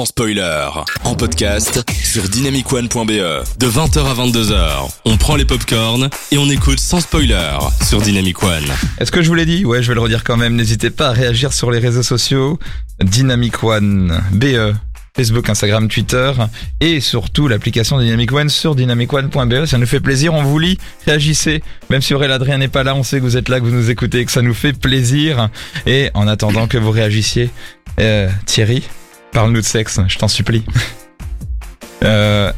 sans spoiler. En podcast sur dynamicone.be. De 20h à 22h, on prend les popcorns et on écoute sans spoiler sur Dynamic One. Est-ce que je vous l'ai dit? Ouais, je vais le redire quand même. N'hésitez pas à réagir sur les réseaux sociaux. Dynamic One, BE. Facebook, Instagram, Twitter et surtout l'application Dynamic One sur dynamicone.be. Ça nous fait plaisir, on vous lit, réagissez. Même si Aurélien Adrien n'est pas là, on sait que vous êtes là, que vous nous écoutez, que ça nous fait plaisir. Et en attendant que vous réagissiez, euh, Thierry, parle-nous de sexe, je t'en supplie. Euh,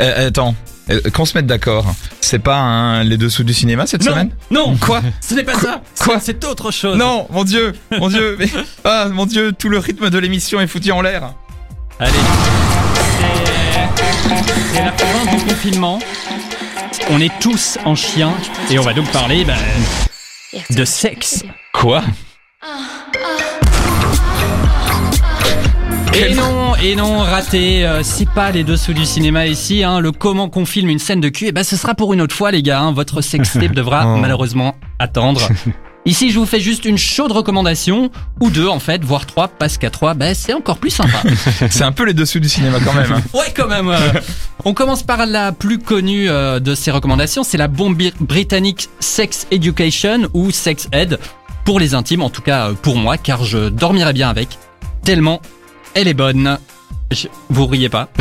euh, attends, euh, qu'on se mette d'accord. C'est pas un les dessous du cinéma cette Non, semaine non, Quoi ce n'est pas ça. Quoi C'est autre chose. Non, mon dieu, mon dieu, mais ah mon dieu, tout le rythme de l'émission est foutu en l'air. Allez. C'est- C'est la fin du confinement. On est tous en chien et on va donc parler bah, de sexe. Quoi Et non, et non, raté. euh, c'est pas les dessous du cinéma ici. Hein, le comment qu'on filme une scène de cul, et ben ce sera pour une autre fois, les gars. hein. votre sextape devra Oh. malheureusement attendre. Ici, je vous fais juste une chaude recommandation, ou deux en fait, voire trois, parce qu'à trois, ben, c'est encore plus sympa. C'est un peu les dessous du cinéma quand même. hein. Ouais, quand même. euh. On commence par la plus connue euh, de ces recommandations, c'est la bombe britannique Sex Education ou Sex Ed pour les intimes, en tout cas euh, pour moi, car je dormirai bien avec. Tellement elle est bonne. Je- Vous riez pas.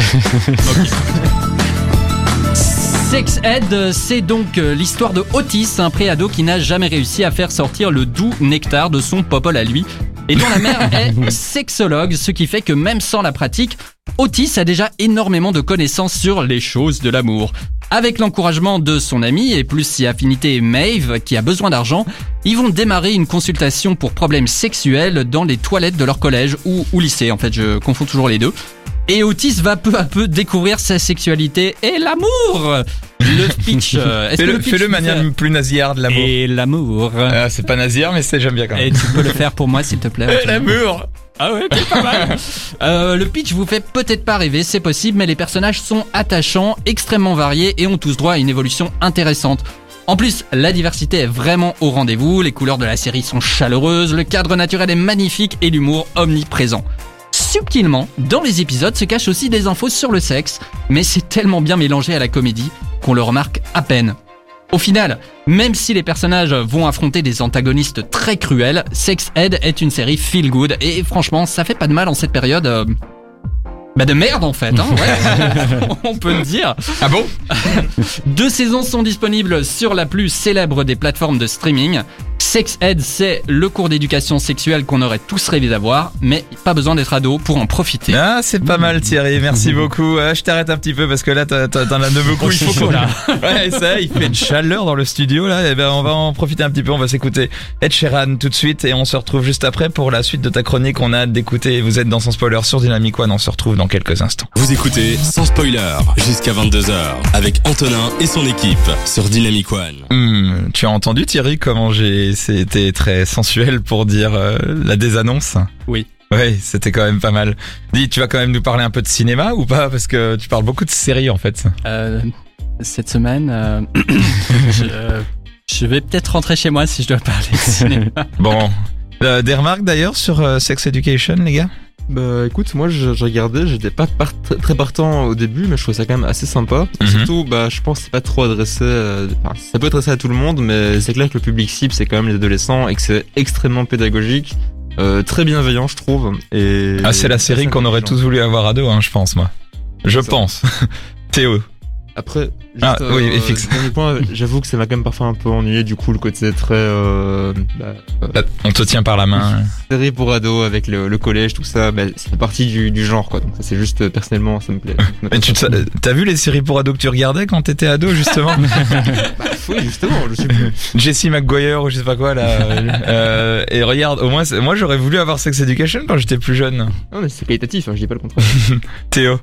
Sex Ed, c'est donc euh, l'histoire de Otis, un préado qui n'a jamais réussi à faire sortir le doux nectar de son popol à lui, et dont la mère est sexologue, ce qui fait que même sans la pratique, Otis a déjà énormément de connaissances sur les choses de l'amour. Avec l'encouragement de son ami et plus si affinité Maeve, qui a besoin d'argent, ils vont démarrer une consultation pour problèmes sexuels dans les toilettes de leur collège ou, ou lycée. En fait, je confonds toujours les deux. Et Otis va peu à peu découvrir sa sexualité et l'amour. Le pitch. euh, Fais-le le pitch fais-le vous manière plus nasillarde, l'amour. Et l'amour. Ah, c'est pas nasillard, mais c'est j'aime bien quand Et même. tu peux le faire pour moi, s'il te plaît. Eh, L'amour Ah ouais. Euh, le pitch vous fait peut-être pas rêver, c'est possible, mais les personnages sont attachants, extrêmement variés et ont tous droit à une évolution intéressante. En plus, la diversité est vraiment au rendez-vous, les couleurs de la série sont chaleureuses, le cadre naturel est magnifique et l'humour omniprésent. Subtilement, dans les épisodes se cachent aussi des infos sur le sexe, mais c'est tellement bien mélangé à la comédie qu'on le remarque à peine. Au final, même si les personnages vont affronter des antagonistes très cruels, Sex Ed est une série feel good et franchement, ça fait pas de mal en cette période. euh, bah de merde en fait, hein, ouais. on peut le dire. Ah bon? Deux saisons sont disponibles sur la plus célèbre des plateformes de streaming. Sex Ed, c'est le cours d'éducation sexuelle qu'on aurait tous rêvé d'avoir, mais pas besoin d'être ado pour en profiter. Ah, c'est pas mal Thierry, merci beaucoup. Ah, je t'arrête un petit peu parce que là, t'en as de beaucoup. Il faut qu'on là. Ouais, ça, il fait une chaleur dans le studio là. Et ben, on va en profiter un petit peu. On va s'écouter Ed Sheeran tout de suite et on se retrouve juste après pour la suite de ta chronique. On a hâte d'écouter. Vous êtes dans son spoiler sur Dynamic One. On se retrouve dans quelques instants. Vous écoutez sans spoiler jusqu'à 22h avec Antonin et son équipe sur Dynamic One. Hmm, tu as entendu Thierry comment j'ai c'était très sensuel pour dire euh, la désannonce. Oui. Oui, c'était quand même pas mal. Dis, tu vas quand même nous parler un peu de cinéma ou pas? Parce que tu parles beaucoup de séries en fait. Euh, cette semaine, euh, je, euh, je vais peut-être rentrer chez moi si je dois parler de cinéma. Bon. Euh, des remarques d'ailleurs sur euh, Sex Education, les gars? Bah écoute, moi je, je regardais, j'étais pas part- très partant au début, mais je trouvais ça quand même assez sympa. Mhm. Surtout, bah je pense que c'est pas trop adressé, euh, enfin, ça peut être adressé à tout le monde, mais c'est clair que le public cible c'est quand même les adolescents et que c'est extrêmement pédagogique, euh, très bienveillant je trouve. Et Ah, c'est la série qu'on aurait tous voulu avoir à deux, hein, je pense, moi. Je pense. Théo. Après, juste, Ah, oui, point, j'avoue que ça m'a quand même parfois un peu ennuyé du coup le côté très euh, bah, euh, Là, On te tient par la main. série pour ados avec le, le collège tout ça, bah, c'est partie du, du genre quoi. Donc ça c'est juste euh, personnellement ça me plaît. Mais tu te- t'as vu les séries pour ados que tu regardais quand t'étais ado, justement Oui justement, je suis plus. Jesse McGuire ou je sais pas quoi, là. Euh, et regarde, au moins, moi j'aurais voulu avoir Sex Education quand j'étais plus jeune. Non mais c'est qualitatif, hein, je dis pas le contraire. Théo.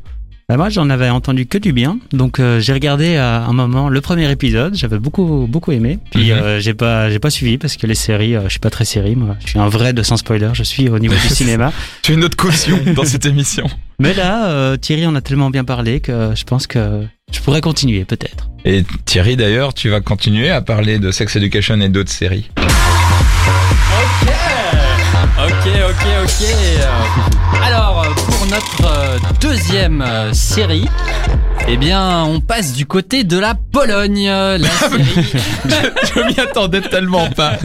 Bah moi, j'en avais entendu que du bien, donc euh, j'ai regardé à un moment le premier épisode, j'avais beaucoup beaucoup aimé. Puis Mhm. euh, j'ai pas j'ai pas suivi parce que les séries, euh, je suis pas très série, moi. Je suis un vrai de sans spoiler. Je suis au niveau du cinéma. Tu es notre caution dans cette émission. Mais là, euh, Thierry en a tellement bien parlé que je pense que je pourrais continuer peut-être. Et Thierry, d'ailleurs, tu vas continuer à parler de Sex Education et d'autres séries. Ok, ok, ok, ok. Notre euh, deuxième euh, série, eh bien, on passe du côté de la Pologne. La série, Je m'y attendais tellement pas.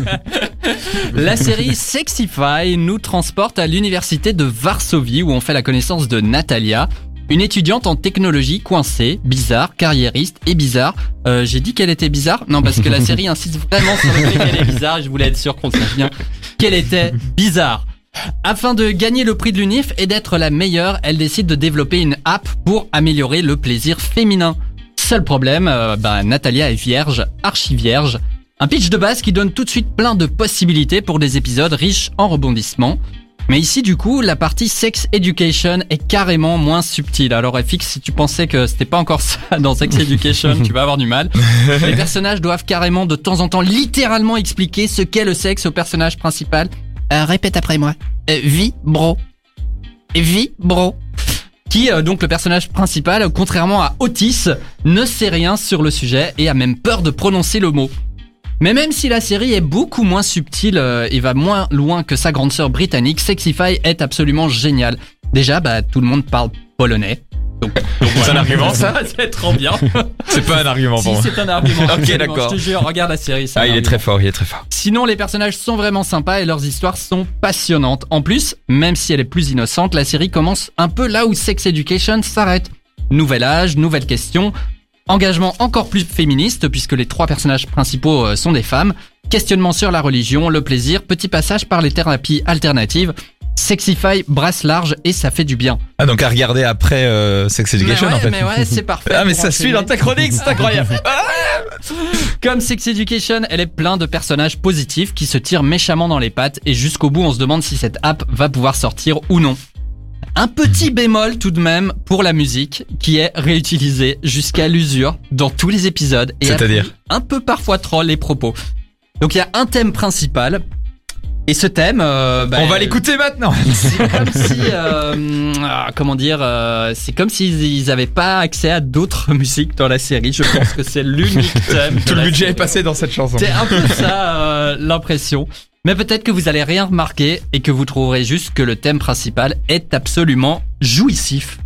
la série Sexify nous transporte à l'université de Varsovie où on fait la connaissance de Natalia. Une étudiante en technologie coincée, bizarre, carriériste et bizarre. Euh, J'ai dit qu'elle était bizarre? Non, parce que la série insiste vraiment sur le fait qu'elle est bizarre. Je voulais être sûr qu'on sache bien qu'elle était bizarre. Afin de gagner le prix de l'UNIF et d'être la meilleure, elle décide de développer une app pour améliorer le plaisir féminin. Seul problème, euh, bah, Natalia est vierge, archi vierge. Un pitch de base qui donne tout de suite plein de possibilités pour des épisodes riches en rebondissements. Mais ici, du coup, la partie sex education est carrément moins subtile. Alors, FX, si tu pensais que c'était pas encore ça dans sex education, tu vas avoir du mal. Les personnages doivent carrément de temps en temps littéralement expliquer ce qu'est le sexe au personnage principal. Euh, répète après moi. Euh, vie, bro. Vie, bro. Qui, euh, donc le personnage principal, contrairement à Otis, ne sait rien sur le sujet et a même peur de prononcer le mot. Mais même si la série est beaucoup moins subtile euh, et va moins loin que sa grande sœur britannique, Sexify est absolument génial. Déjà, bah, tout le monde parle polonais. Donc, donc C'est un argument, ça C'est trop bien. C'est pas un argument si, pour moi. c'est un argument. Ok, d'accord. Je te jure, regarde la série. Ah, il est très fort, il est très fort. Sinon, les personnages sont vraiment sympas et leurs histoires sont passionnantes. En plus, même si elle est plus innocente, la série commence un peu là où Sex Education s'arrête. Nouvel âge, nouvelle question, engagement encore plus féministe puisque les trois personnages principaux euh, sont des femmes, questionnement sur la religion, le plaisir, petit passage par les thérapies alternatives. Sexify brasse large et ça fait du bien. Ah, donc à regarder après euh, Sex Education ouais, en fait. mais ouais, c'est parfait. Ah, mais ça suit dans ta chronique, c'est incroyable. Comme Sex Education, elle est plein de personnages positifs qui se tirent méchamment dans les pattes et jusqu'au bout on se demande si cette app va pouvoir sortir ou non. Un petit bémol tout de même pour la musique qui est réutilisée jusqu'à l'usure dans tous les épisodes et un peu parfois trop les propos. Donc il y a un thème principal et ce thème, euh, bah, On va l'écouter maintenant. c'est comme si, euh, ah, comment dire, euh, c'est comme s'ils ils avaient pas accès à d'autres musiques dans la série. Je pense que c'est l'unique thème. Tout le budget est passé dans cette chanson. C'est un peu ça euh, l'impression. Mais peut-être que vous allez rien remarquer et que vous trouverez juste que le thème principal est absolument jouissif.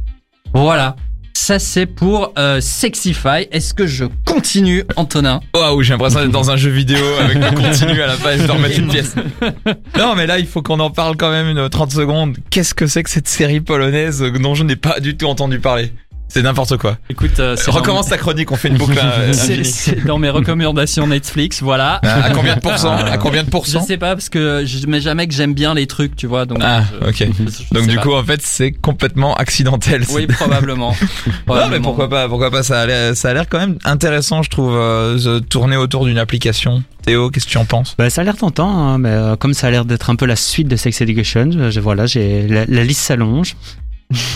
Voilà. Ça c'est pour euh, Sexify. Est-ce que je continue, Antonin Waouh, j'ai l'impression d'être dans un jeu vidéo avec le continu à la je dois remettre une pièce. Non, mais là, il faut qu'on en parle quand même une 30 secondes. Qu'est-ce que c'est que cette série polonaise dont je n'ai pas du tout entendu parler? C'est n'importe quoi. Écoute, euh, Recommence ta chronique, on fait une boucle euh, C'est dans mes recommandations Netflix, voilà. Ah, À combien de pourcents À combien de Je pourcents sais pas parce que je mets jamais que j'aime bien les trucs, tu vois. Donc Ah, je- ok. je- je Donc du pas. coup, en fait, c'est complètement accidentel. oui, probablement. Non, mais Probablement. pourquoi pas Pourquoi pas Ça a l'air, ça a l'air quand même intéressant, je trouve, euh, de tourner autour d'une application. Théo, qu'est-ce que tu en penses? Bah, ça a l'air tentant, hein, mais euh, comme ça a l'air d'être un peu la suite de Sex Education, je, voilà, j'ai la, la liste s'allonge.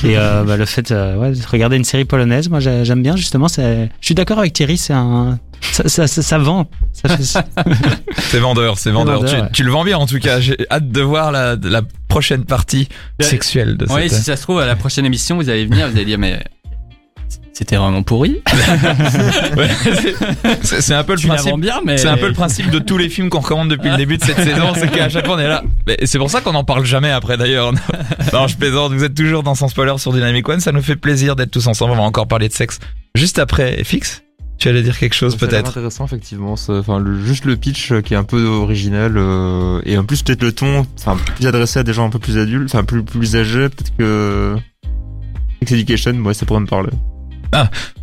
Et euh, bah, le fait euh, ouais, de regarder une série polonaise, moi j'ai- j'aime bien justement. c'est- Je suis d'accord avec Thierry, c'est un, ça, ça, ça, ça vend. Ça fait- C'est vendeur, c'est vendeur. vendeur, tu, ouais. tu le vends bien en tout cas. J'ai hâte de voir la, la prochaine partie Ouais. sexuelle de Oui, cette. si ça se trouve, à la prochaine émission, vous allez venir, vous allez dire, mais c'était vraiment pourri. Ouais, c'est- un peu le Tu principe. vends bien, mais C'est un peu le principe de tous les films qu'on recommande depuis le début de cette saison, c'est qu'à chaque fois on est là. Mais c'est pour ça qu'on n'en parle jamais après d'ailleurs. Non, je plaisante, vous êtes toujours dans Sans Spoiler sur Dynamic One, ça nous fait plaisir d'être tous ensemble, on va encore parler de sexe. Juste après, Fix, tu allais dire quelque chose peut-être intéressant effectivement. Enfin, le, juste le pitch euh, qui est un peu original euh, et en plus peut-être le ton, enfin plus adressé à des gens un peu plus adultes, enfin plus plus âgés, peut-être que Sex Education, ouais, ça pourrait me parler.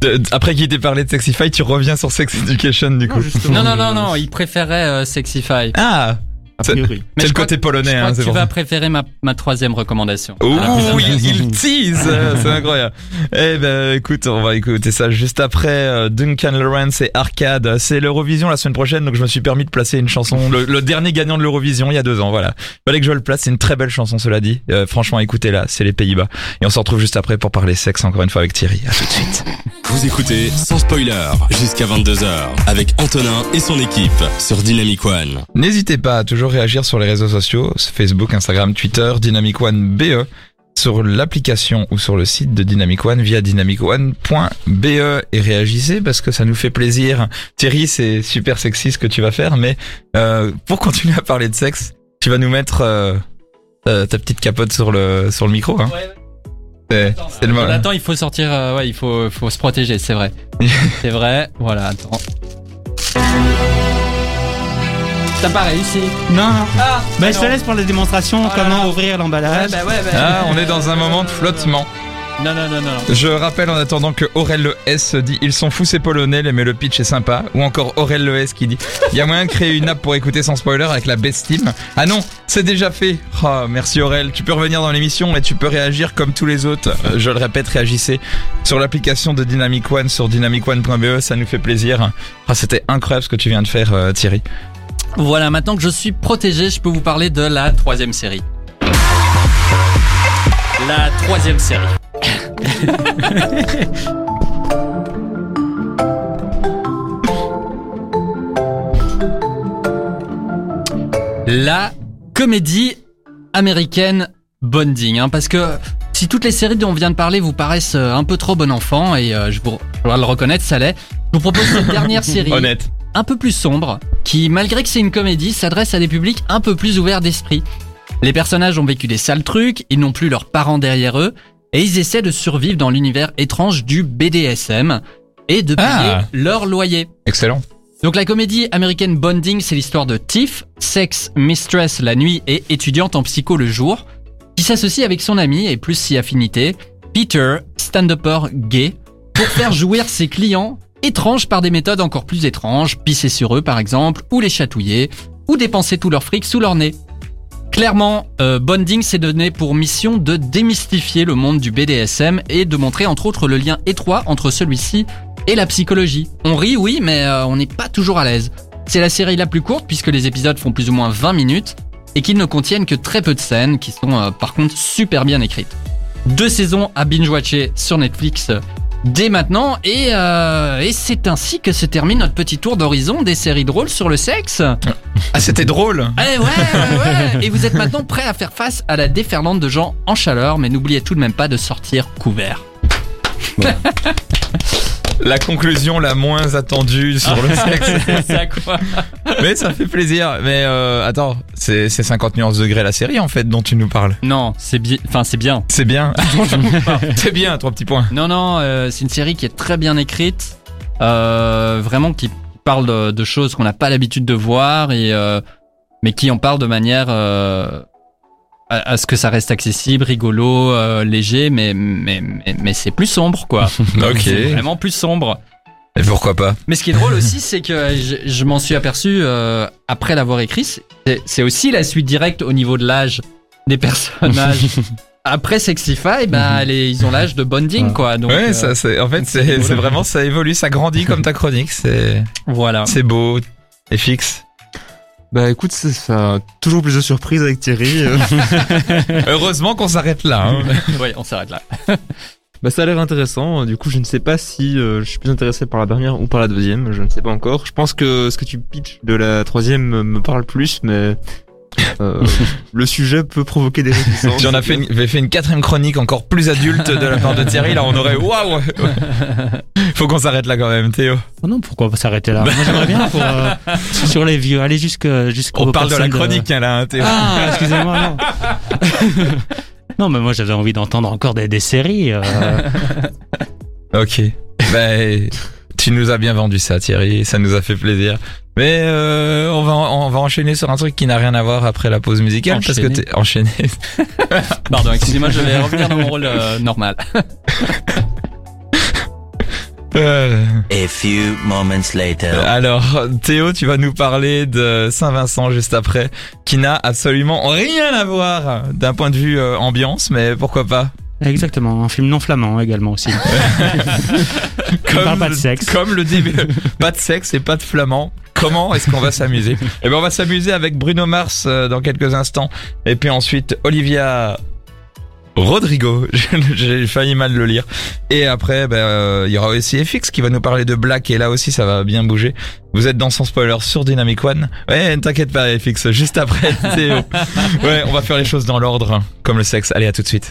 De- de- Après qu'il t'ait parlé de Sexify, tu reviens sur Sex Education du coup. Non, non, non, non, il préférait euh, Sexify. Ah, c'est je le côté Je polonais, crois hein, que tu vas préférer ma, ma troisième recommandation. Ouh, il, il tease, euh, c'est incroyable. Eh ben, écoute, on va écouter ça juste après euh, Duncan Lawrence et Arcade. C'est l'Eurovision la semaine prochaine, donc je me suis permis de placer une chanson, le, le dernier gagnant de l'Eurovision il y a deux ans, voilà. Fallait que je le place, c'est une très belle chanson, cela dit. Euh, franchement, écoutez-la, c'est les Pays-Bas. Et on se retrouve juste après pour parler sexe encore une fois avec Thierry. À tout de suite. Vous écoutez sans spoiler jusqu'à 22h avec Antonin et son équipe sur Dynamic One. N'hésitez pas à toujours réagir sur les réseaux sociaux, Facebook, Instagram, Twitter, Dynamic One BE, sur l'application ou sur le site de Dynamic One via dynamicone.be et réagissez parce que ça nous fait plaisir. Thierry, c'est super sexy ce que tu vas faire, mais euh, pour continuer à parler de sexe, tu vas nous mettre euh, ta, ta petite capote sur le sur le micro. Hein. C'est c'est le moment. Attends, il faut sortir, euh, ouais, il faut, faut se protéger, c'est vrai. c'est vrai, voilà, attends. T'as pas réussi. Non. Ah, Bah, je te laisse pour la démonstration, Oh comment là. ouvrir l'emballage. bah ouais, bah. Ah, on est dans un moment de flottement. Non, non, non, non. Je rappelle en attendant que Aurel Le S dit Ils sont fous ces polonais, mais le pitch est sympa. Ou encore Aurel Le S qui dit Il y a moyen de créer une app pour écouter sans spoiler avec la best team. Ah non, c'est déjà fait. Oh, merci Aurel. Tu peux revenir dans l'émission et tu peux réagir comme tous les autres. Euh, Je le répète, réagissez sur l'application de Dynamic One sur dynamicone.be. Ça nous fait plaisir. Ah, c'était incroyable ce que tu viens de faire, euh, Thierry. Voilà, maintenant que je suis protégé, je peux vous parler de la troisième série. La troisième série. la comédie américaine Bonding, hein, parce que si toutes les séries dont on vient de parler vous paraissent euh, un peu trop bon enfant, et euh, je, vous, je dois le reconnaître, ça l'est, je vous propose cette dernière série Honnête. Un peu plus sombre, qui, malgré que c'est une comédie, s'adresse à des publics un peu plus ouverts d'esprit. Les personnages ont vécu des sales trucs, ils n'ont plus leurs parents derrière eux, et ils essaient de survivre dans l'univers étrange du BDSM et de payer Ah. leur loyer. Excellent. Donc la comédie américaine Bonding, c'est l'histoire de Tiff, sex mistress la nuit et étudiante en psycho le jour, qui s'associe avec son ami et plus si affinité, Peter, stand-upper gay, pour faire jouir ses clients étranges par des méthodes encore plus étranges, pisser sur eux par exemple, ou les chatouiller, ou dépenser tout leur fric sous leur nez. Clairement, euh, Bonding s'est donné pour mission de démystifier le monde du BDSM et de montrer entre autres le lien étroit entre celui-ci et la psychologie. On rit, oui, mais euh, on n'est pas toujours à l'aise. C'est la série la plus courte puisque les épisodes font plus ou moins 20 minutes et qu'ils ne contiennent que très peu de scènes qui sont euh, par contre super bien écrites. Deux saisons à binge-watcher sur Netflix dès maintenant et, euh, et c'est ainsi que se termine notre petit tour d'horizon des séries drôles sur le sexe. Ah, c'était drôle. Eh ouais, ouais, ouais. Et vous êtes maintenant prêt à faire face à la déferlante de gens en chaleur, mais n'oubliez tout de même pas de sortir couvert. La conclusion la moins attendue sur le sexe. Quoi Mais ça fait plaisir. Mais euh, attends, c'est c'est 50 nuances degrés la série en fait dont tu nous parles. Non, c'est bien. Enfin, c'est bien. C'est bien. c'est bien, trois petits points. Non, non, euh, c'est une série qui est très bien écrite, euh, vraiment qui parle de, de choses qu'on n'a pas l'habitude de voir et euh, mais qui en parle de manière euh, à, à ce que ça reste accessible, rigolo, euh, léger, mais mais mais, mais c'est plus sombre quoi. Ok. C'est vraiment plus sombre. Et pourquoi pas Mais ce qui est drôle aussi, c'est que je, je m'en suis aperçu euh, après l'avoir écrit. C'est aussi la suite directe au niveau de l'âge des personnages. après Sexify, bah, les- ils ont l'âge de bonding, Ouais. quoi. Donc, Ouais, euh, ça c'est en fait c'est vraiment ça évolue, ça grandit comme ta chronique, c'est voilà. c'est beau et fixe. Bah écoute, c'est ça. Toujours plus de surprises avec Thierry. euh. Heureusement qu'on s'arrête là. hein. ouais, on s'arrête là. bah ça a l'air intéressant. Du coup, je ne sais pas si euh, je suis plus intéressé par la dernière ou par la deuxième. Je ne sais pas encore. Je pense que ce que tu pitches de la troisième me- me parle plus, mais euh, le sujet peut provoquer des réticences. Si on a fait une, avait fait une quatrième chronique encore plus adulte de la part de Thierry, là on aurait waouh. Faut qu'on s'arrête là quand même, Théo. Oh non, pourquoi pas s'arrêter là? Moi j'aimerais bien pour, euh, sur les vieux, aller jusque jusqu'au. On parle de la chronique hein, là, hein, Théo. Ah, excusez-moi, non. non, mais moi j'avais envie d'entendre encore des, des séries. euh, Ok. Ben, tu nous as bien vendu ça, Thierry. Ça nous a fait plaisir. Mais euh, on va on va enchaîner sur un truc qui n'a rien à voir après la pause musicale parce que t'es enchaîné. Pardon, excusez-moi, je vais revenir dans mon rôle euh, normal. Euh, A few moments later. alors, Théo, tu vas nous parler de Saint-Vincent juste après, qui n'a absolument rien à voir d'un point de vue euh, ambiance, mais pourquoi pas Exactement, un film non flamand également aussi. parle pas de sexe. Comme le début, pas de sexe et pas de flamand. Comment est-ce qu'on va s'amuser? Eh ben, on va s'amuser avec Bruno Mars euh, dans quelques instants, et puis ensuite Olivia Rodrigo. J'ai failli mal le lire. Et après, ben, euh, il y aura aussi FX qui va nous parler de Black, et là aussi, ça va bien bouger. Vous êtes dans son spoiler sur Dynamic One. Ouais, ne t'inquiète pas, FX. Juste après. Ouais, on va faire les choses dans l'ordre, comme le sexe. Allez, à tout de suite.